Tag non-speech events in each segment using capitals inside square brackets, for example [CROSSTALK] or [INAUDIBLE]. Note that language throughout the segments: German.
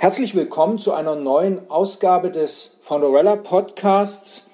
Herzlich willkommen zu einer neuen Ausgabe des Founderella Podcasts.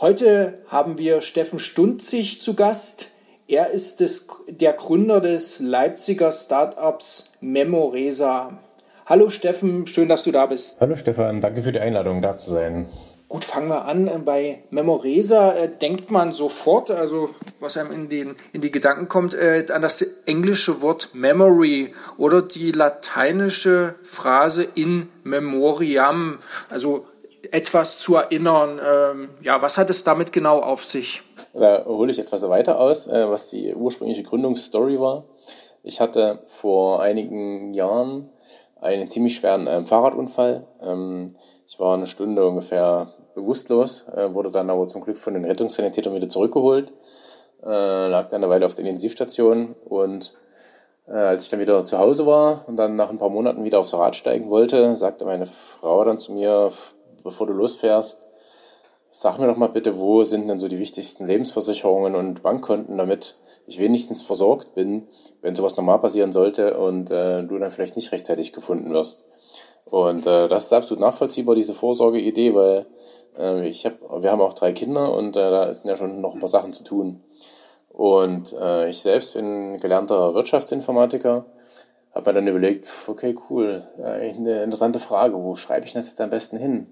Heute haben wir Steffen Stunzig zu Gast. Er ist des, der Gründer des Leipziger Startups Memoresa. Hallo Steffen, schön, dass du da bist. Hallo Stefan, danke für die Einladung, da zu sein. Gut, fangen wir an. Bei Memoresa äh, denkt man sofort, also was einem in, den, in die Gedanken kommt, äh, an das englische Wort Memory oder die lateinische Phrase in memoriam, also etwas zu erinnern. Ähm, ja, was hat es damit genau auf sich? Da hole ich etwas weiter aus, äh, was die ursprüngliche Gründungsstory war. Ich hatte vor einigen Jahren einen ziemlich schweren äh, Fahrradunfall. Ähm, ich war eine Stunde ungefähr bewusstlos, äh, wurde dann aber zum Glück von den Rettungssanitätern wieder zurückgeholt, äh, lag dann eine Weile auf der Intensivstation und äh, als ich dann wieder zu Hause war und dann nach ein paar Monaten wieder aufs Rad steigen wollte, sagte meine Frau dann zu mir, bevor du losfährst, sag mir doch mal bitte, wo sind denn so die wichtigsten Lebensversicherungen und Bankkonten, damit ich wenigstens versorgt bin, wenn sowas normal passieren sollte und äh, du dann vielleicht nicht rechtzeitig gefunden wirst. Und äh, das ist absolut nachvollziehbar, diese Vorsorgeidee, weil äh, ich hab, wir haben auch drei Kinder und äh, da sind ja schon noch ein paar Sachen zu tun. Und äh, ich selbst bin gelernter Wirtschaftsinformatiker, habe mir dann überlegt, okay, cool, eigentlich eine interessante Frage, wo schreibe ich das jetzt am besten hin?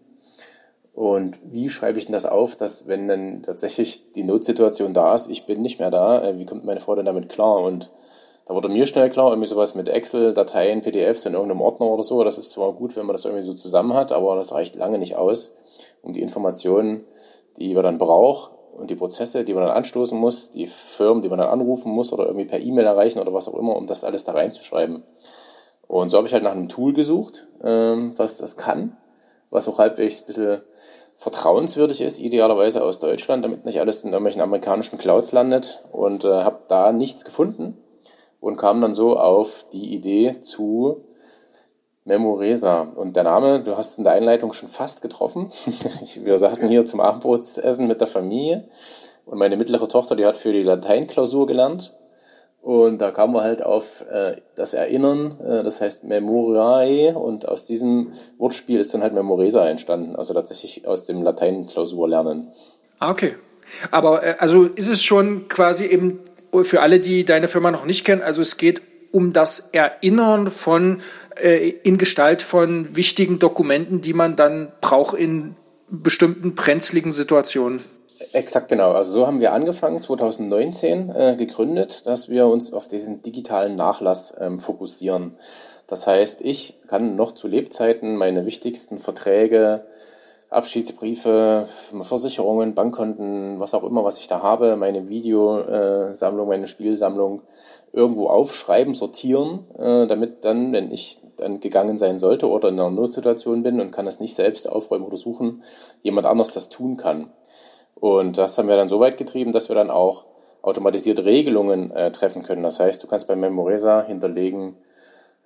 Und wie schreibe ich denn das auf, dass wenn dann tatsächlich die Notsituation da ist, ich bin nicht mehr da, äh, wie kommt meine Frau denn damit klar? Und da wurde mir schnell klar, irgendwie sowas mit Excel, Dateien, PDFs in irgendeinem Ordner oder so, das ist zwar gut, wenn man das irgendwie so zusammen hat, aber das reicht lange nicht aus um die Informationen, die man dann braucht und die Prozesse, die man dann anstoßen muss, die Firmen, die man dann anrufen muss oder irgendwie per E-Mail erreichen oder was auch immer, um das alles da reinzuschreiben. Und so habe ich halt nach einem Tool gesucht, ähm, was das kann, was auch halbwegs ein bisschen vertrauenswürdig ist, idealerweise aus Deutschland, damit nicht alles in irgendwelchen amerikanischen Clouds landet und äh, habe da nichts gefunden und kam dann so auf die Idee zu Memoresa. Und der Name, du hast in der Einleitung schon fast getroffen. [LAUGHS] Wir saßen hier zum Abendbrotsessen mit der Familie und meine mittlere Tochter, die hat für die Lateinklausur gelernt. Und da kamen wir halt auf äh, das Erinnern, äh, das heißt Memoriae und aus diesem Wortspiel ist dann halt Memoresa entstanden, also tatsächlich aus dem Lateinklausur lernen. Ah, okay. Aber äh, also ist es schon quasi eben für alle, die deine Firma noch nicht kennen, also es geht um das Erinnern von äh, in Gestalt von wichtigen Dokumenten, die man dann braucht in bestimmten brenzligen Situationen. Exakt genau. Also so haben wir angefangen, 2019 äh, gegründet, dass wir uns auf diesen digitalen Nachlass ähm, fokussieren. Das heißt, ich kann noch zu Lebzeiten meine wichtigsten Verträge, Abschiedsbriefe, Versicherungen, Bankkonten, was auch immer, was ich da habe, meine Videosammlung, meine Spielsammlung irgendwo aufschreiben, sortieren, äh, damit dann, wenn ich dann gegangen sein sollte oder in einer Notsituation bin und kann das nicht selbst aufräumen oder suchen, jemand anders das tun kann. Und das haben wir dann so weit getrieben, dass wir dann auch automatisierte Regelungen äh, treffen können. Das heißt, du kannst bei Memoresa hinterlegen,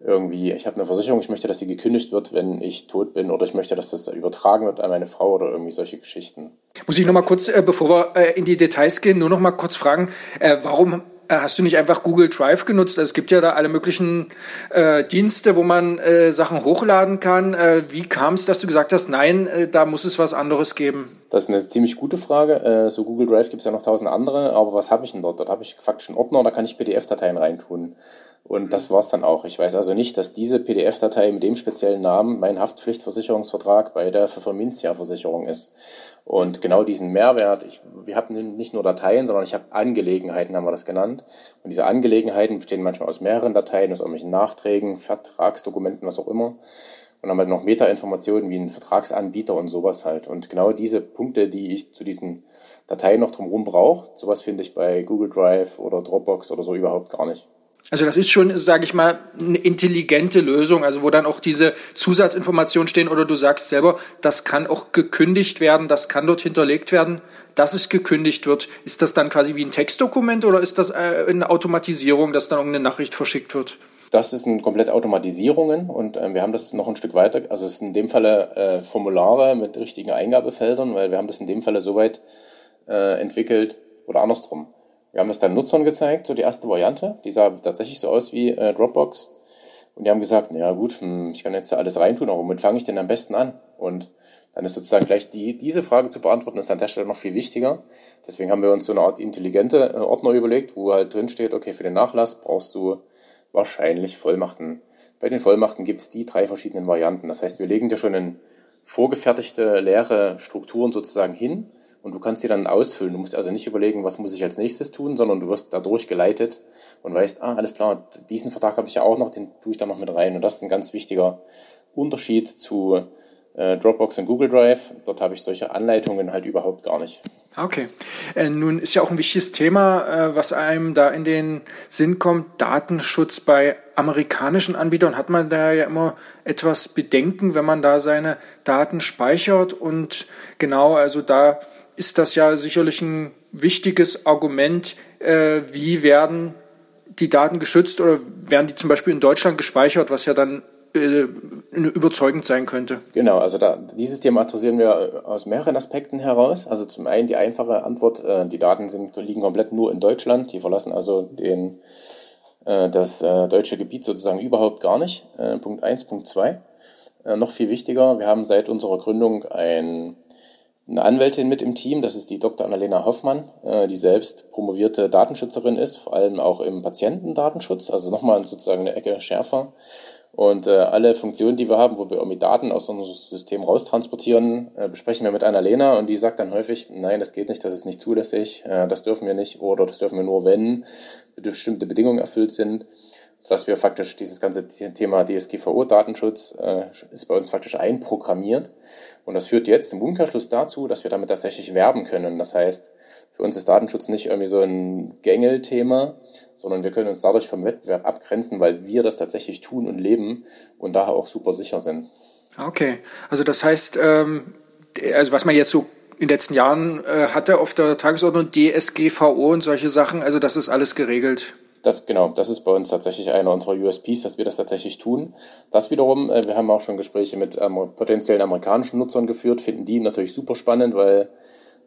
irgendwie, ich habe eine Versicherung, ich möchte, dass sie gekündigt wird, wenn ich tot bin, oder ich möchte, dass das übertragen wird an meine Frau oder irgendwie solche Geschichten. Muss ich noch mal kurz, äh, bevor wir äh, in die Details gehen, nur noch mal kurz fragen, äh, warum hast du nicht einfach Google Drive genutzt? Also es gibt ja da alle möglichen äh, Dienste, wo man äh, Sachen hochladen kann. Äh, wie kam es, dass du gesagt hast, nein, äh, da muss es was anderes geben? Das ist eine ziemlich gute Frage. Äh, so Google Drive gibt es ja noch tausend faktisch aber was habe ich denn dort? Dort habe ich faktisch einen Ordner, da kann ich PDF-Dateien reintun. Und das war's dann auch. Ich weiß also nicht, dass diese PDF-Datei mit dem speziellen Namen mein Haftpflichtversicherungsvertrag bei der Pfefferminzia-Versicherung ist. Und genau diesen Mehrwert, ich, wir haben nicht nur Dateien, sondern ich habe Angelegenheiten, haben wir das genannt. Und diese Angelegenheiten bestehen manchmal aus mehreren Dateien, aus irgendwelchen Nachträgen, Vertragsdokumenten, was auch immer. Und haben halt noch Metainformationen wie ein Vertragsanbieter und sowas halt. Und genau diese Punkte, die ich zu diesen Dateien noch drumherum brauche, sowas finde ich bei Google Drive oder Dropbox oder so überhaupt gar nicht. Also das ist schon, sage ich mal, eine intelligente Lösung, also wo dann auch diese Zusatzinformationen stehen oder du sagst selber, das kann auch gekündigt werden, das kann dort hinterlegt werden, dass es gekündigt wird. Ist das dann quasi wie ein Textdokument oder ist das äh, eine Automatisierung, dass dann irgendeine Nachricht verschickt wird? Das ist ein komplett Automatisierungen und äh, wir haben das noch ein Stück weiter, also es sind in dem Falle äh, Formulare mit richtigen Eingabefeldern, weil wir haben das in dem Falle soweit äh, entwickelt oder andersrum. Wir haben es dann Nutzern gezeigt, so die erste Variante. Die sah tatsächlich so aus wie äh, Dropbox. Und die haben gesagt, na ja gut, hm, ich kann jetzt da alles reintun, aber womit fange ich denn am besten an? Und dann ist sozusagen gleich die, diese Frage zu beantworten, ist an der Stelle noch viel wichtiger. Deswegen haben wir uns so eine Art intelligente äh, Ordner überlegt, wo halt drin steht, okay, für den Nachlass brauchst du wahrscheinlich Vollmachten. Bei den Vollmachten gibt es die drei verschiedenen Varianten. Das heißt, wir legen dir schon in vorgefertigte leere Strukturen sozusagen hin und du kannst sie dann ausfüllen. Du musst also nicht überlegen, was muss ich als nächstes tun, sondern du wirst dadurch geleitet und weißt, ah, alles klar, diesen Vertrag habe ich ja auch noch, den tue ich da noch mit rein. Und das ist ein ganz wichtiger Unterschied zu äh, Dropbox und Google Drive. Dort habe ich solche Anleitungen halt überhaupt gar nicht. Okay. Äh, nun ist ja auch ein wichtiges Thema, äh, was einem da in den Sinn kommt, Datenschutz bei amerikanischen Anbietern. Hat man da ja immer etwas Bedenken, wenn man da seine Daten speichert. Und genau, also da ist das ja sicherlich ein wichtiges Argument, äh, wie werden die Daten geschützt oder werden die zum Beispiel in Deutschland gespeichert, was ja dann äh, überzeugend sein könnte. Genau, also da, dieses Thema adressieren wir aus mehreren Aspekten heraus. Also zum einen die einfache Antwort, äh, die Daten sind, liegen komplett nur in Deutschland, die verlassen also den, äh, das äh, deutsche Gebiet sozusagen überhaupt gar nicht. Äh, Punkt eins, Punkt zwei. Äh, noch viel wichtiger, wir haben seit unserer Gründung ein, eine Anwältin mit im Team, das ist die Dr. Annalena Hoffmann, äh, die selbst promovierte Datenschützerin ist, vor allem auch im Patientendatenschutz, also nochmal sozusagen eine Ecke schärfer. Und äh, alle Funktionen, die wir haben, wo wir irgendwie Daten aus unserem System raustransportieren, äh, besprechen wir mit einer Lena und die sagt dann häufig, nein, das geht nicht, das ist nicht zulässig, das dürfen wir nicht oder das dürfen wir nur, wenn bestimmte Bedingungen erfüllt sind, sodass wir faktisch dieses ganze Thema DSGVO-Datenschutz äh, ist bei uns faktisch einprogrammiert. Und das führt jetzt im Umkehrschluss dazu, dass wir damit tatsächlich werben können. Das heißt, für uns ist Datenschutz nicht irgendwie so ein Gängelthema, sondern wir können uns dadurch vom Wettbewerb abgrenzen, weil wir das tatsächlich tun und leben und daher auch super sicher sind. Okay, also das heißt, ähm, also was man jetzt so in den letzten Jahren äh, hatte auf der Tagesordnung, DSGVO und solche Sachen, also das ist alles geregelt. Das genau, das ist bei uns tatsächlich einer unserer USPs, dass wir das tatsächlich tun. Das wiederum, äh, wir haben auch schon Gespräche mit ähm, potenziellen amerikanischen Nutzern geführt, finden die natürlich super spannend, weil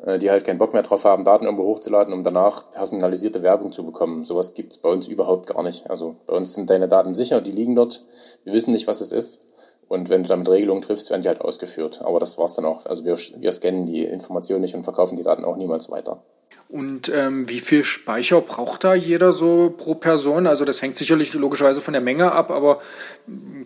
äh, die halt keinen Bock mehr drauf haben, Daten irgendwo hochzuladen, um danach personalisierte Werbung zu bekommen. Sowas gibt's bei uns überhaupt gar nicht. Also bei uns sind deine Daten sicher, die liegen dort. Wir wissen nicht, was es ist. Und wenn du damit Regelungen triffst, werden die halt ausgeführt. Aber das war's dann auch. Also wir, wir scannen die Informationen nicht und verkaufen die Daten auch niemals weiter. Und ähm, wie viel Speicher braucht da jeder so pro Person? Also das hängt sicherlich logischerweise von der Menge ab, aber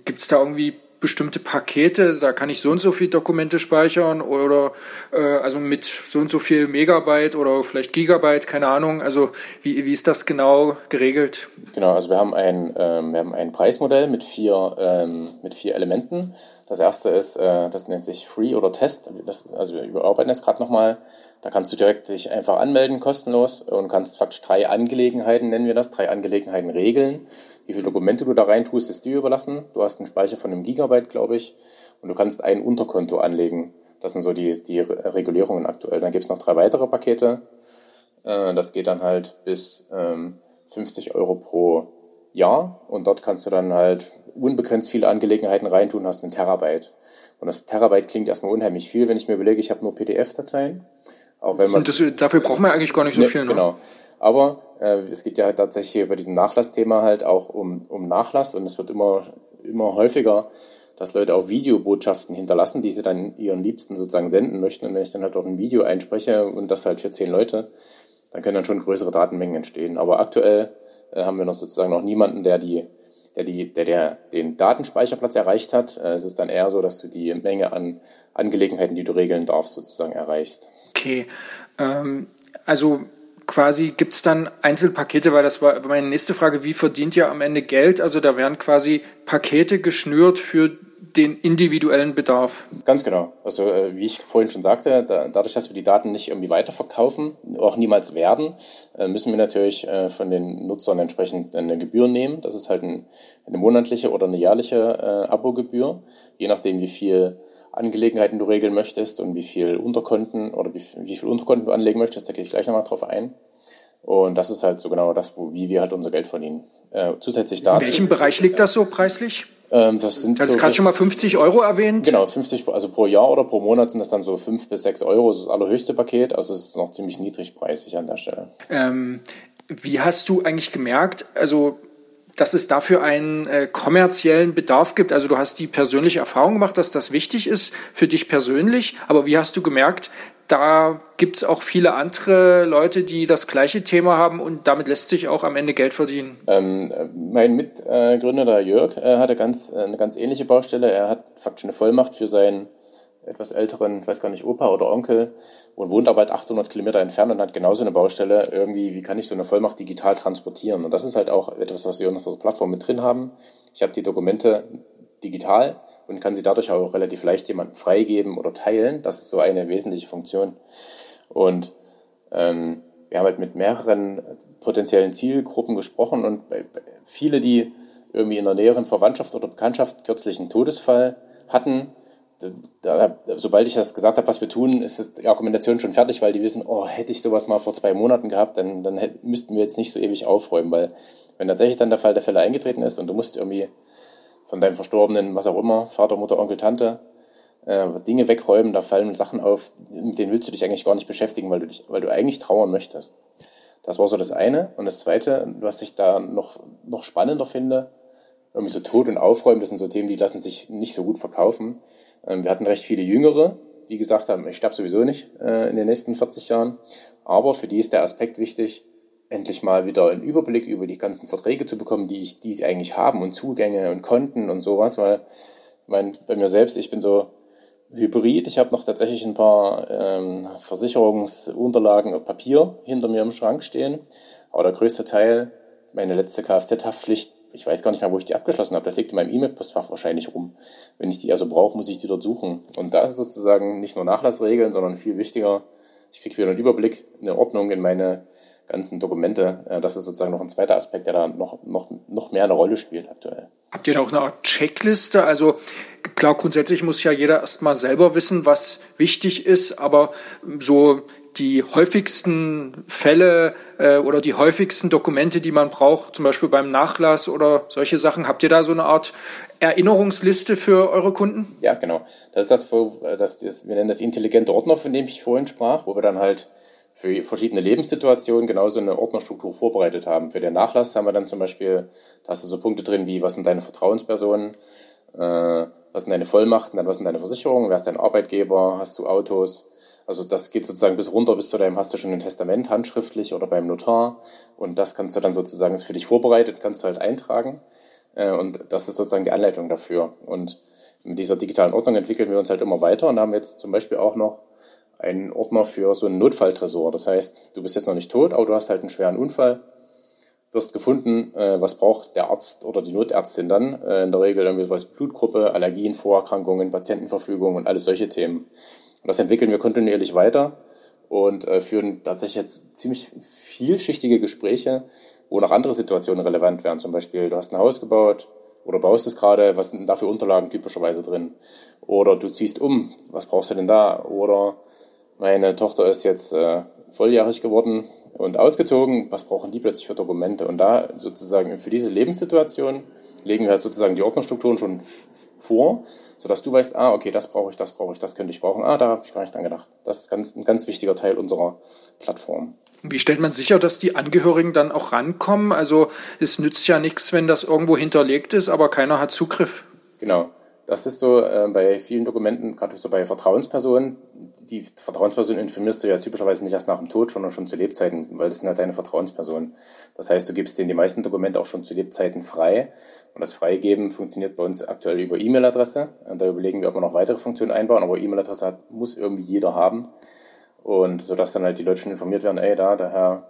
gibt's da irgendwie bestimmte Pakete, da kann ich so und so viel Dokumente speichern oder äh, also mit so und so viel Megabyte oder vielleicht Gigabyte, keine Ahnung. Also wie, wie ist das genau geregelt? Genau, also wir haben ein, ähm, wir haben ein Preismodell mit vier, ähm, mit vier Elementen. Das erste ist, äh, das nennt sich Free oder Test. Das, also wir überarbeiten das gerade nochmal. Da kannst du direkt dich einfach anmelden, kostenlos, und kannst faktisch drei Angelegenheiten, nennen wir das, drei Angelegenheiten regeln. Wie viele Dokumente du da rein tust, ist dir überlassen. Du hast einen Speicher von einem Gigabyte, glaube ich, und du kannst ein Unterkonto anlegen. Das sind so die, die Regulierungen aktuell. Dann gibt es noch drei weitere Pakete. Äh, das geht dann halt bis 50 ähm, Euro pro Jahr und dort kannst du dann halt unbegrenzt viele Angelegenheiten reintun, hast einen Terabyte. Und das Terabyte klingt erstmal unheimlich viel, wenn ich mir überlege, ich habe nur PDF-Dateien. Auch wenn man das, dafür braucht man eigentlich gar nicht so ne, viel. Ne? Genau. Aber äh, es geht ja tatsächlich bei diesem Nachlassthema halt auch um, um Nachlass und es wird immer, immer häufiger, dass Leute auch Videobotschaften hinterlassen, die sie dann ihren Liebsten sozusagen senden möchten. Und wenn ich dann halt auch ein Video einspreche und das halt für zehn Leute, dann können dann schon größere Datenmengen entstehen. Aber aktuell äh, haben wir noch sozusagen noch niemanden, der die der, die, der, der den Datenspeicherplatz erreicht hat. Äh, es ist dann eher so, dass du die Menge an Angelegenheiten, die du regeln darfst, sozusagen erreichst. Okay, ähm, also quasi gibt es dann Einzelpakete, weil das war meine nächste Frage, wie verdient ihr am Ende Geld? Also da werden quasi Pakete geschnürt für den individuellen Bedarf. Ganz genau. Also äh, wie ich vorhin schon sagte, da, dadurch, dass wir die Daten nicht irgendwie weiterverkaufen, auch niemals werden, äh, müssen wir natürlich äh, von den Nutzern entsprechend eine Gebühr nehmen. Das ist halt ein, eine monatliche oder eine jährliche äh, Abogebühr, je nachdem wie viel Angelegenheiten du regeln möchtest und wie viel Unterkonten oder wie, wie viel Unterkonten du anlegen möchtest, da gehe ich gleich nochmal drauf ein. Und das ist halt so genau das, wo, wie wir halt unser Geld verdienen. Äh, zusätzlich dazu. In welchem Bereich liegt das so preislich? Ähm, das sind du hast so gerade schon mal 50 Euro erwähnt. Genau, 50, also pro Jahr oder pro Monat sind das dann so 5 bis 6 Euro. Das ist das allerhöchste Paket, also es ist noch ziemlich niedrigpreisig an der Stelle. Ähm, wie hast du eigentlich gemerkt, also dass es dafür einen äh, kommerziellen Bedarf gibt. Also du hast die persönliche Erfahrung gemacht, dass das wichtig ist für dich persönlich. Aber wie hast du gemerkt, da gibt es auch viele andere Leute, die das gleiche Thema haben und damit lässt sich auch am Ende Geld verdienen. Ähm, mein Mitgründer, der Jörg, äh, hatte ganz, eine ganz ähnliche Baustelle. Er hat faktisch eine Vollmacht für seinen etwas älteren, weiß gar nicht, Opa oder Onkel und wohnt aber halt 800 Kilometer entfernt und hat genauso eine Baustelle. Irgendwie, wie kann ich so eine Vollmacht digital transportieren? Und das ist halt auch etwas, was wir in unserer Plattform mit drin haben. Ich habe die Dokumente digital und kann sie dadurch auch relativ leicht jemandem freigeben oder teilen. Das ist so eine wesentliche Funktion. Und ähm, wir haben halt mit mehreren potenziellen Zielgruppen gesprochen und viele, die irgendwie in der näheren Verwandtschaft oder Bekanntschaft kürzlich einen Todesfall hatten, da, sobald ich das gesagt habe, was wir tun, ist die Argumentation schon fertig, weil die wissen, oh, hätte ich sowas mal vor zwei Monaten gehabt, dann, dann hätten, müssten wir jetzt nicht so ewig aufräumen, weil wenn tatsächlich dann der Fall der Fälle eingetreten ist und du musst irgendwie von deinem Verstorbenen, was auch immer, Vater, Mutter, Onkel, Tante, äh, Dinge wegräumen, da fallen Sachen auf, mit denen willst du dich eigentlich gar nicht beschäftigen, weil du, dich, weil du eigentlich trauern möchtest. Das war so das eine. Und das zweite, was ich da noch, noch spannender finde, irgendwie so Tod und Aufräumen, das sind so Themen, die lassen sich nicht so gut verkaufen. Ähm, wir hatten recht viele Jüngere, die gesagt haben, ich sterbe sowieso nicht äh, in den nächsten 40 Jahren. Aber für die ist der Aspekt wichtig, endlich mal wieder einen Überblick über die ganzen Verträge zu bekommen, die, ich, die sie eigentlich haben und Zugänge und Konten und sowas, weil mein, bei mir selbst, ich bin so Hybrid. Ich habe noch tatsächlich ein paar ähm, Versicherungsunterlagen auf Papier hinter mir im Schrank stehen. Aber der größte Teil, meine letzte Kfz-Haftpflicht, ich weiß gar nicht mehr, wo ich die abgeschlossen habe. Das liegt in meinem E-Mail-Postfach wahrscheinlich rum. Wenn ich die also brauche, muss ich die dort suchen. Und da ist sozusagen nicht nur Nachlassregeln, sondern viel wichtiger, ich kriege wieder einen Überblick, eine Ordnung in meine ganzen Dokumente. Äh, das ist sozusagen noch ein zweiter Aspekt, der da noch, noch, noch mehr eine Rolle spielt aktuell. Habt ihr da auch eine Art Checkliste? Also klar, grundsätzlich muss ja jeder erstmal selber wissen, was wichtig ist, aber so die häufigsten Fälle äh, oder die häufigsten Dokumente, die man braucht, zum Beispiel beim Nachlass oder solche Sachen, habt ihr da so eine Art Erinnerungsliste für eure Kunden? Ja, genau. Das ist das, das ist, wir nennen das intelligente Ordner, von dem ich vorhin sprach, wo wir dann halt für verschiedene Lebenssituationen genauso eine Ordnerstruktur vorbereitet haben. Für den Nachlass haben wir dann zum Beispiel, da hast du so Punkte drin wie, was sind deine Vertrauenspersonen, äh, was sind deine Vollmachten, dann was sind deine Versicherungen, wer ist dein Arbeitgeber, hast du Autos. Also das geht sozusagen bis runter, bis zu deinem, hast du schon ein Testament handschriftlich oder beim Notar. Und das kannst du dann sozusagen, ist für dich vorbereitet, kannst du halt eintragen. Äh, und das ist sozusagen die Anleitung dafür. Und mit dieser digitalen Ordnung entwickeln wir uns halt immer weiter und haben jetzt zum Beispiel auch noch einen Ordner für so einen Notfalltresor. Das heißt, du bist jetzt noch nicht tot, aber du hast halt einen schweren Unfall, wirst gefunden, äh, was braucht der Arzt oder die Notärztin dann. Äh, in der Regel irgendwie sowas Blutgruppe, Allergien, Vorerkrankungen, Patientenverfügung und alles solche Themen. Und das entwickeln wir kontinuierlich weiter und äh, führen tatsächlich jetzt ziemlich vielschichtige Gespräche, wo noch andere Situationen relevant wären. Zum Beispiel, du hast ein Haus gebaut, oder baust es gerade, was sind da für Unterlagen typischerweise drin? Oder du ziehst um, was brauchst du denn da? Oder meine Tochter ist jetzt äh, volljährig geworden und ausgezogen. Was brauchen die plötzlich für Dokumente? Und da sozusagen für diese Lebenssituation legen wir halt sozusagen die Ordnerstrukturen schon vor, sodass du weißt, ah, okay, das brauche ich, das brauche ich, das könnte ich brauchen. Ah, da habe ich gar nicht dran gedacht. Das ist ganz, ein ganz wichtiger Teil unserer Plattform. Wie stellt man sicher, dass die Angehörigen dann auch rankommen? Also es nützt ja nichts, wenn das irgendwo hinterlegt ist, aber keiner hat Zugriff. Genau. Das ist so äh, bei vielen Dokumenten, gerade so bei Vertrauenspersonen. Die Vertrauensperson informierst du ja typischerweise nicht erst nach dem Tod, sondern schon zu Lebzeiten, weil das sind halt deine Vertrauenspersonen. Das heißt, du gibst denen die meisten Dokumente auch schon zu Lebzeiten frei. Und das Freigeben funktioniert bei uns aktuell über E-Mail-Adresse. Da überlegen wir, ob wir noch weitere Funktionen einbauen, aber E-Mail-Adresse muss irgendwie jeder haben. Und so dass dann halt die Leute schon informiert werden, ey, da, der Herr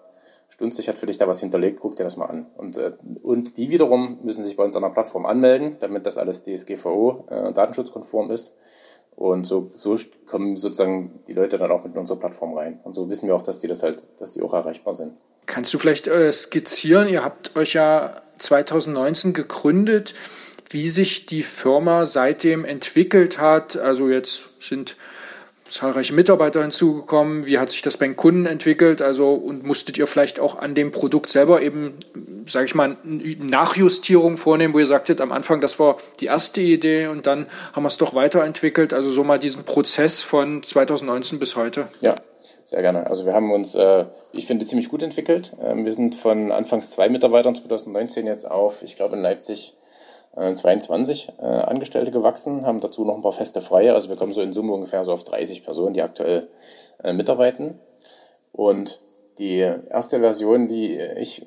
Stunzig hat für dich da was hinterlegt, guck dir das mal an. Und, äh, und die wiederum müssen sich bei uns an der Plattform anmelden, damit das alles DSGVO äh, datenschutzkonform ist. Und so, so kommen sozusagen die Leute dann auch mit in unsere Plattform rein. Und so wissen wir auch, dass die das halt, dass die auch erreichbar sind. Kannst du vielleicht äh, skizzieren? Ihr habt euch ja 2019 gegründet, wie sich die Firma seitdem entwickelt hat. Also jetzt sind zahlreiche Mitarbeiter hinzugekommen? Wie hat sich das beim Kunden entwickelt? Also und musstet ihr vielleicht auch an dem Produkt selber eben, sage ich mal, Nachjustierung vornehmen, wo ihr sagtet, am Anfang das war die erste Idee und dann haben wir es doch weiterentwickelt. Also so mal diesen Prozess von 2019 bis heute. Ja, Sehr gerne. Also wir haben uns, äh, ich finde, ziemlich gut entwickelt. Ähm, wir sind von anfangs zwei Mitarbeitern 2019 jetzt auf, ich glaube in Leipzig, 22 äh, Angestellte gewachsen, haben dazu noch ein paar feste Freie. Also wir kommen so in Summe ungefähr so auf 30 Personen, die aktuell äh, mitarbeiten. Und die erste Version, die ich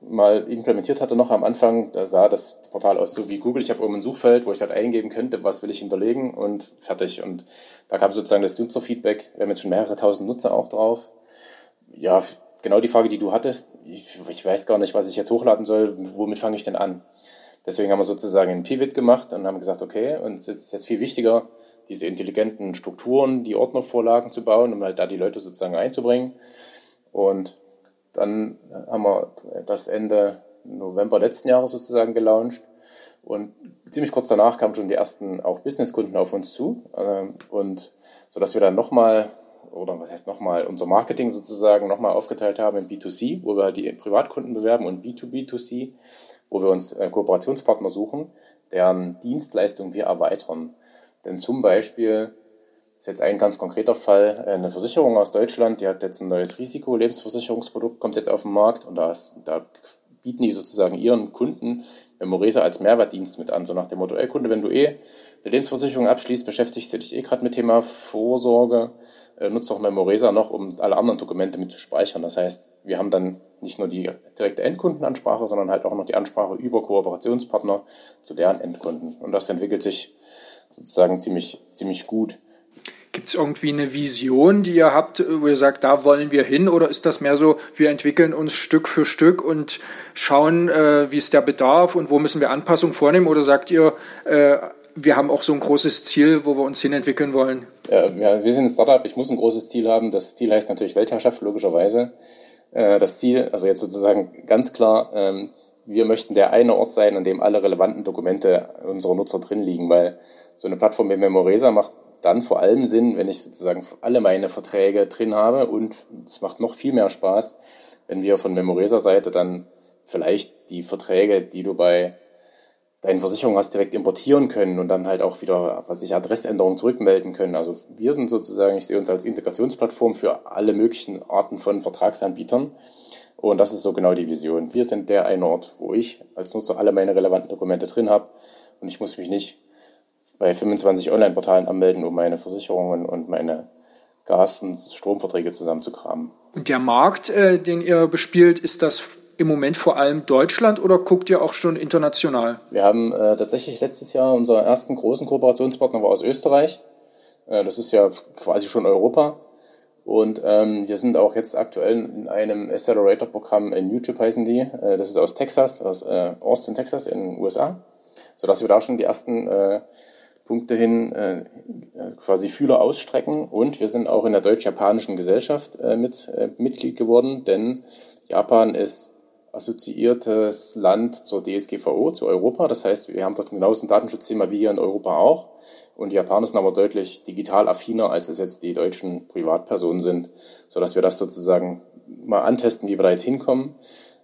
mal implementiert hatte, noch am Anfang, da sah das Portal aus so wie Google. Ich habe oben ein Suchfeld, wo ich dann eingeben könnte, was will ich hinterlegen und fertig. Und da kam sozusagen das Nutzerfeedback. Wir haben jetzt schon mehrere tausend Nutzer auch drauf. Ja, genau die Frage, die du hattest. Ich, ich weiß gar nicht, was ich jetzt hochladen soll. Womit fange ich denn an? Deswegen haben wir sozusagen ein Pivot gemacht und haben gesagt, okay, und es ist jetzt viel wichtiger, diese intelligenten Strukturen, die Ordnervorlagen zu bauen, um halt da die Leute sozusagen einzubringen. Und dann haben wir das Ende November letzten Jahres sozusagen gelauncht. Und ziemlich kurz danach kamen schon die ersten auch Businesskunden auf uns zu. Ähm, und so dass wir dann nochmal, oder was heißt nochmal, unser Marketing sozusagen nochmal aufgeteilt haben in B2C, wo wir halt die Privatkunden bewerben und B2B2C, wo wir uns äh, Kooperationspartner suchen, deren Dienstleistung wir erweitern. Denn zum Beispiel ist jetzt ein ganz konkreter Fall. Eine Versicherung aus Deutschland, die hat jetzt ein neues Risiko-Lebensversicherungsprodukt, kommt jetzt auf den Markt und da, ist, da bieten die sozusagen ihren Kunden Memoresa als Mehrwertdienst mit an. So nach dem Motto, ey Kunde, wenn du eh eine Lebensversicherung abschließt, beschäftigst du dich eh gerade mit Thema Vorsorge, äh, nutzt doch Memoresa noch, um alle anderen Dokumente mit zu speichern. Das heißt, wir haben dann nicht nur die direkte Endkundenansprache, sondern halt auch noch die Ansprache über Kooperationspartner zu deren Endkunden. Und das entwickelt sich sozusagen ziemlich, ziemlich gut. Gibt es irgendwie eine Vision, die ihr habt, wo ihr sagt, da wollen wir hin? Oder ist das mehr so, wir entwickeln uns Stück für Stück und schauen, äh, wie ist der Bedarf und wo müssen wir Anpassungen vornehmen? Oder sagt ihr, äh, wir haben auch so ein großes Ziel, wo wir uns hin entwickeln wollen? Ja, wir sind ein Startup, ich muss ein großes Ziel haben. Das Ziel heißt natürlich Weltherrschaft, logischerweise. Äh, das Ziel, also jetzt sozusagen ganz klar, ähm, wir möchten der eine Ort sein, an dem alle relevanten Dokumente unserer Nutzer drin liegen, weil so eine Plattform wie Memoresa macht dann vor allem Sinn, wenn ich sozusagen alle meine Verträge drin habe und es macht noch viel mehr Spaß, wenn wir von Memoresa-Seite dann vielleicht die Verträge, die du bei deinen Versicherungen hast, direkt importieren können und dann halt auch wieder, was ich, Adressänderungen zurückmelden können. Also wir sind sozusagen, ich sehe uns als Integrationsplattform für alle möglichen Arten von Vertragsanbietern. Und das ist so genau die Vision. Wir sind der eine Ort, wo ich als Nutzer alle meine relevanten Dokumente drin habe und ich muss mich nicht bei 25 Online-Portalen anmelden, um meine Versicherungen und meine Gas- und Stromverträge zusammenzukramen. Und der Markt, äh, den ihr bespielt, ist das im Moment vor allem Deutschland oder guckt ihr auch schon international? Wir haben äh, tatsächlich letztes Jahr unseren ersten großen Kooperationspartner war aus Österreich. Äh, das ist ja quasi schon Europa. Und ähm, wir sind auch jetzt aktuell in einem Accelerator-Programm in YouTube heißen die. Äh, das ist aus Texas, aus äh, Austin, Texas in den USA. Sodass wir da schon die ersten äh, Punkte hin äh, quasi Fühler ausstrecken. Und wir sind auch in der deutsch-japanischen Gesellschaft äh, mit äh, Mitglied geworden, denn Japan ist assoziiertes Land zur DSGVO, zu Europa. Das heißt, wir haben dort genauso ein Datenschutzthema wie hier in Europa auch. Und die Japaner sind aber deutlich digital affiner, als es jetzt die deutschen Privatpersonen sind, sodass wir das sozusagen mal antesten, wie wir da jetzt hinkommen.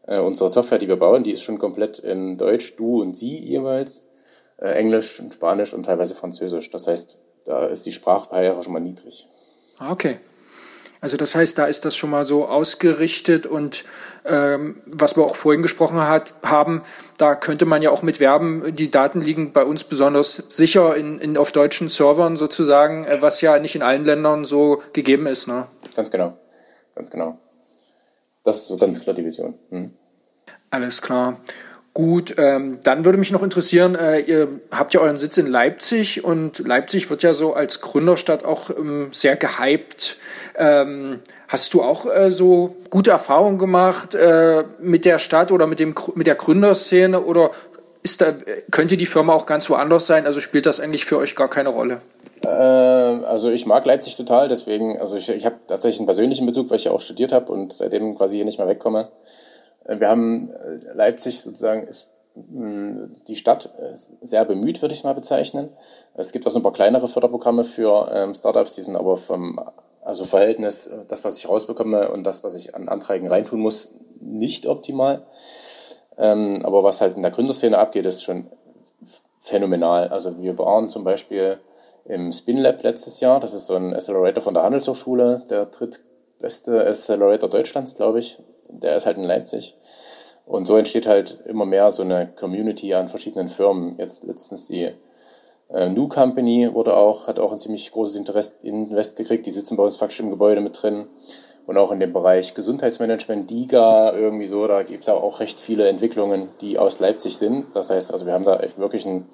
Äh, unsere Software, die wir bauen, die ist schon komplett in Deutsch, du und sie jeweils äh, Englisch und Spanisch und teilweise Französisch. Das heißt, da ist die Sprachbarriere schon mal niedrig. Ah, okay. Also das heißt, da ist das schon mal so ausgerichtet und ähm, was wir auch vorhin gesprochen hat, haben, da könnte man ja auch mit werben, die Daten liegen bei uns besonders sicher in, in, auf deutschen Servern sozusagen, äh, was ja nicht in allen Ländern so gegeben ist. Ne? Ganz genau, ganz genau. Das ist so ganz klar die Vision. Hm. Alles klar. Gut, ähm, dann würde mich noch interessieren, äh, ihr habt ja euren Sitz in Leipzig und Leipzig wird ja so als Gründerstadt auch ähm, sehr gehypt. Ähm, hast du auch äh, so gute Erfahrungen gemacht äh, mit der Stadt oder mit, dem, mit der Gründerszene oder ist da, könnte die Firma auch ganz woanders sein? Also spielt das eigentlich für euch gar keine Rolle? Äh, also ich mag Leipzig total, deswegen, also ich, ich habe tatsächlich einen persönlichen Bezug, weil ich ja auch studiert habe und seitdem quasi hier nicht mehr wegkomme. Äh, wir haben äh, Leipzig sozusagen ist die Stadt äh, sehr bemüht, würde ich mal bezeichnen. Es gibt auch so ein paar kleinere Förderprogramme für ähm, Startups, die sind aber vom also Verhältnis, das, was ich rausbekomme und das, was ich an Anträgen reintun muss, nicht optimal. Ähm, aber was halt in der Gründerszene abgeht, ist schon phänomenal. Also wir waren zum Beispiel im Spin Lab letztes Jahr, das ist so ein Accelerator von der Handelshochschule, der tritt beste Accelerator Deutschlands, glaube ich. Der ist halt in Leipzig. Und so entsteht halt immer mehr so eine Community an verschiedenen Firmen. Jetzt letztens die äh, New Company wurde auch, hat auch ein ziemlich großes Interesse Invest gekriegt. Die sitzen bei uns faktisch im Gebäude mit drin. Und auch in dem Bereich Gesundheitsmanagement, DIGA, irgendwie so, da gibt es auch recht viele Entwicklungen, die aus Leipzig sind. Das heißt, also wir haben da wirklich eine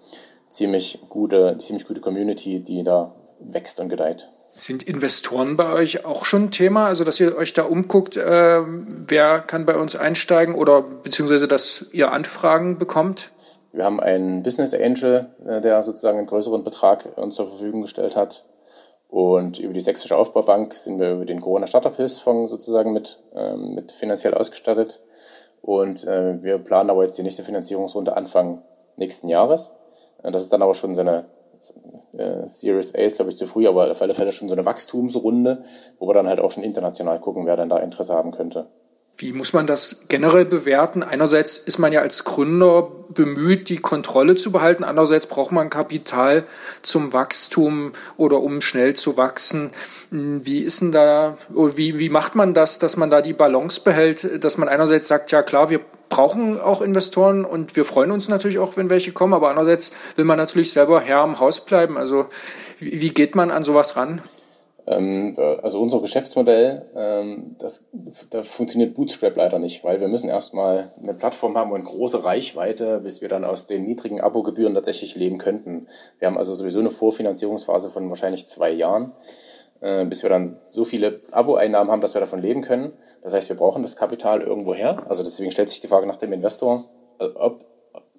ziemlich gute, ziemlich gute Community, die da wächst und gedeiht. Sind Investoren bei euch auch schon Thema? Also, dass ihr euch da umguckt, äh, wer kann bei uns einsteigen oder beziehungsweise, dass ihr Anfragen bekommt? Wir haben einen Business Angel, äh, der sozusagen einen größeren Betrag uns zur Verfügung gestellt hat. Und über die Sächsische Aufbaubank sind wir über den Corona Startup Hilfsfonds sozusagen mit, ähm, mit finanziell ausgestattet. Und äh, wir planen aber jetzt die nächste Finanzierungsrunde Anfang nächsten Jahres. Äh, das ist dann aber schon so eine äh, Series A ist, glaube ich, zu früh, aber auf alle Fälle schon so eine Wachstumsrunde, wo wir dann halt auch schon international gucken, wer dann da Interesse haben könnte. Wie muss man das generell bewerten? Einerseits ist man ja als Gründer bemüht, die Kontrolle zu behalten. Andererseits braucht man Kapital zum Wachstum oder um schnell zu wachsen. Wie ist denn da, wie, wie macht man das, dass man da die Balance behält, dass man einerseits sagt, ja klar, wir brauchen auch Investoren und wir freuen uns natürlich auch, wenn welche kommen, aber andererseits will man natürlich selber Herr am Haus bleiben. Also wie geht man an sowas ran? Ähm, also unser Geschäftsmodell, ähm, das, da funktioniert Bootstrap leider nicht, weil wir müssen erstmal eine Plattform haben und große Reichweite, bis wir dann aus den niedrigen Abogebühren tatsächlich leben könnten. Wir haben also sowieso eine Vorfinanzierungsphase von wahrscheinlich zwei Jahren, äh, bis wir dann so viele Abo-Einnahmen haben, dass wir davon leben können. Das heißt, wir brauchen das Kapital irgendwo her. Also deswegen stellt sich die Frage nach dem Investor, äh, ob,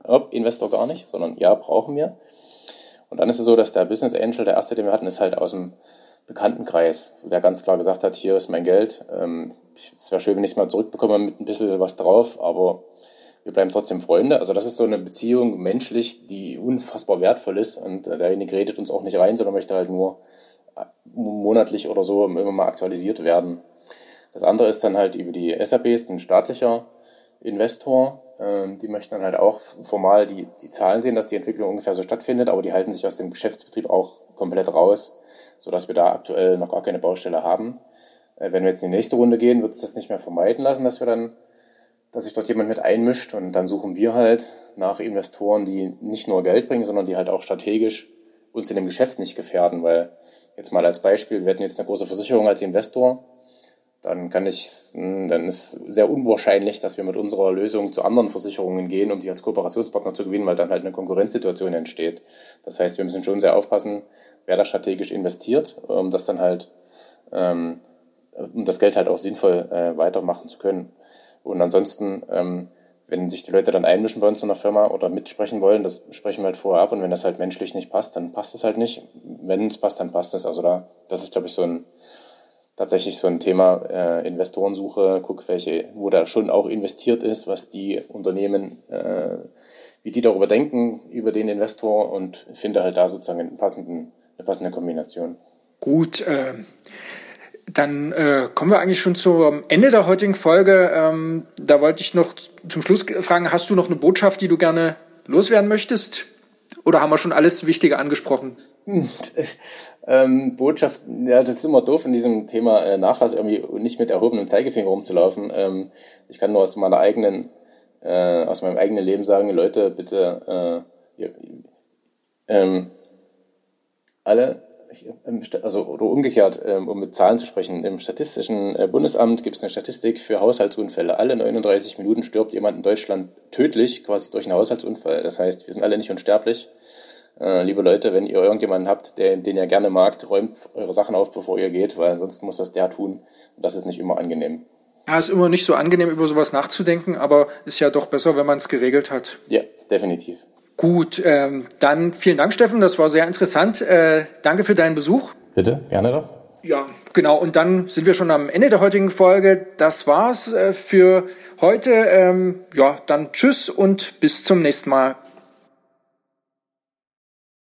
ob Investor gar nicht, sondern ja, brauchen wir. Und dann ist es so, dass der Business Angel, der erste, den wir hatten, ist halt aus dem Bekanntenkreis, der ganz klar gesagt hat, hier ist mein Geld. Ähm, es wäre schön, wenn ich es mal zurückbekomme mit ein bisschen was drauf, aber wir bleiben trotzdem Freunde. Also das ist so eine Beziehung menschlich, die unfassbar wertvoll ist und äh, derjenige redet uns auch nicht rein, sondern möchte halt nur äh, monatlich oder so immer mal aktualisiert werden. Das andere ist dann halt über die SAPs, ein staatlicher Investor. Ähm, die möchten dann halt auch formal die, die Zahlen sehen, dass die Entwicklung ungefähr so stattfindet, aber die halten sich aus dem Geschäftsbetrieb auch komplett raus sodass wir da aktuell noch gar keine Baustelle haben. Äh, wenn wir jetzt in die nächste Runde gehen, wird es das nicht mehr vermeiden lassen, dass wir dann, dass sich dort jemand mit einmischt und dann suchen wir halt nach Investoren, die nicht nur Geld bringen, sondern die halt auch strategisch uns in dem Geschäft nicht gefährden, weil jetzt mal als Beispiel, wir hätten jetzt eine große Versicherung als Investor, dann kann ich, hm, dann ist sehr unwahrscheinlich, dass wir mit unserer Lösung zu anderen Versicherungen gehen, um die als Kooperationspartner zu gewinnen, weil dann halt eine Konkurrenzsituation entsteht. Das heißt, wir müssen schon sehr aufpassen, wer da strategisch investiert, um das dann halt, ähm, um das Geld halt auch sinnvoll äh, weitermachen zu können. Und ansonsten, ähm, wenn sich die Leute dann einmischen wollen zu einer Firma oder mitsprechen wollen, das sprechen wir halt vorher ab und wenn das halt menschlich nicht passt, dann passt es halt nicht. Wenn es passt, dann passt es. Also da, das ist, glaube ich, so ein tatsächlich so ein Thema äh, Investorensuche, guck, welche, wo da schon auch investiert ist, was die Unternehmen, äh, wie die darüber denken, über den Investor und finde halt da sozusagen einen passenden eine passende Kombination. Gut, äh, dann äh, kommen wir eigentlich schon zum Ende der heutigen Folge. Ähm, da wollte ich noch zum Schluss fragen, hast du noch eine Botschaft, die du gerne loswerden möchtest? Oder haben wir schon alles Wichtige angesprochen? [LAUGHS] ähm, Botschaft, ja, das ist immer doof in diesem Thema äh, Nachlass irgendwie nicht mit erhobenem Zeigefinger rumzulaufen. Ähm, ich kann nur aus meiner eigenen, äh, aus meinem eigenen Leben sagen, Leute, bitte, äh, ihr, ähm, alle, also oder umgekehrt, ähm, um mit Zahlen zu sprechen, im Statistischen äh, Bundesamt gibt es eine Statistik für Haushaltsunfälle. Alle 39 Minuten stirbt jemand in Deutschland tödlich, quasi durch einen Haushaltsunfall. Das heißt, wir sind alle nicht unsterblich. Äh, liebe Leute, wenn ihr irgendjemanden habt, der, den ihr gerne magt, räumt eure Sachen auf, bevor ihr geht, weil sonst muss das der tun. Und das ist nicht immer angenehm. Ja, ist immer nicht so angenehm, über sowas nachzudenken, aber ist ja doch besser, wenn man es geregelt hat. Ja, definitiv. Gut, ähm, dann vielen Dank, Steffen. Das war sehr interessant. Äh, danke für deinen Besuch. Bitte, gerne doch. Ja, genau. Und dann sind wir schon am Ende der heutigen Folge. Das war's äh, für heute. Ähm, ja, dann tschüss und bis zum nächsten Mal.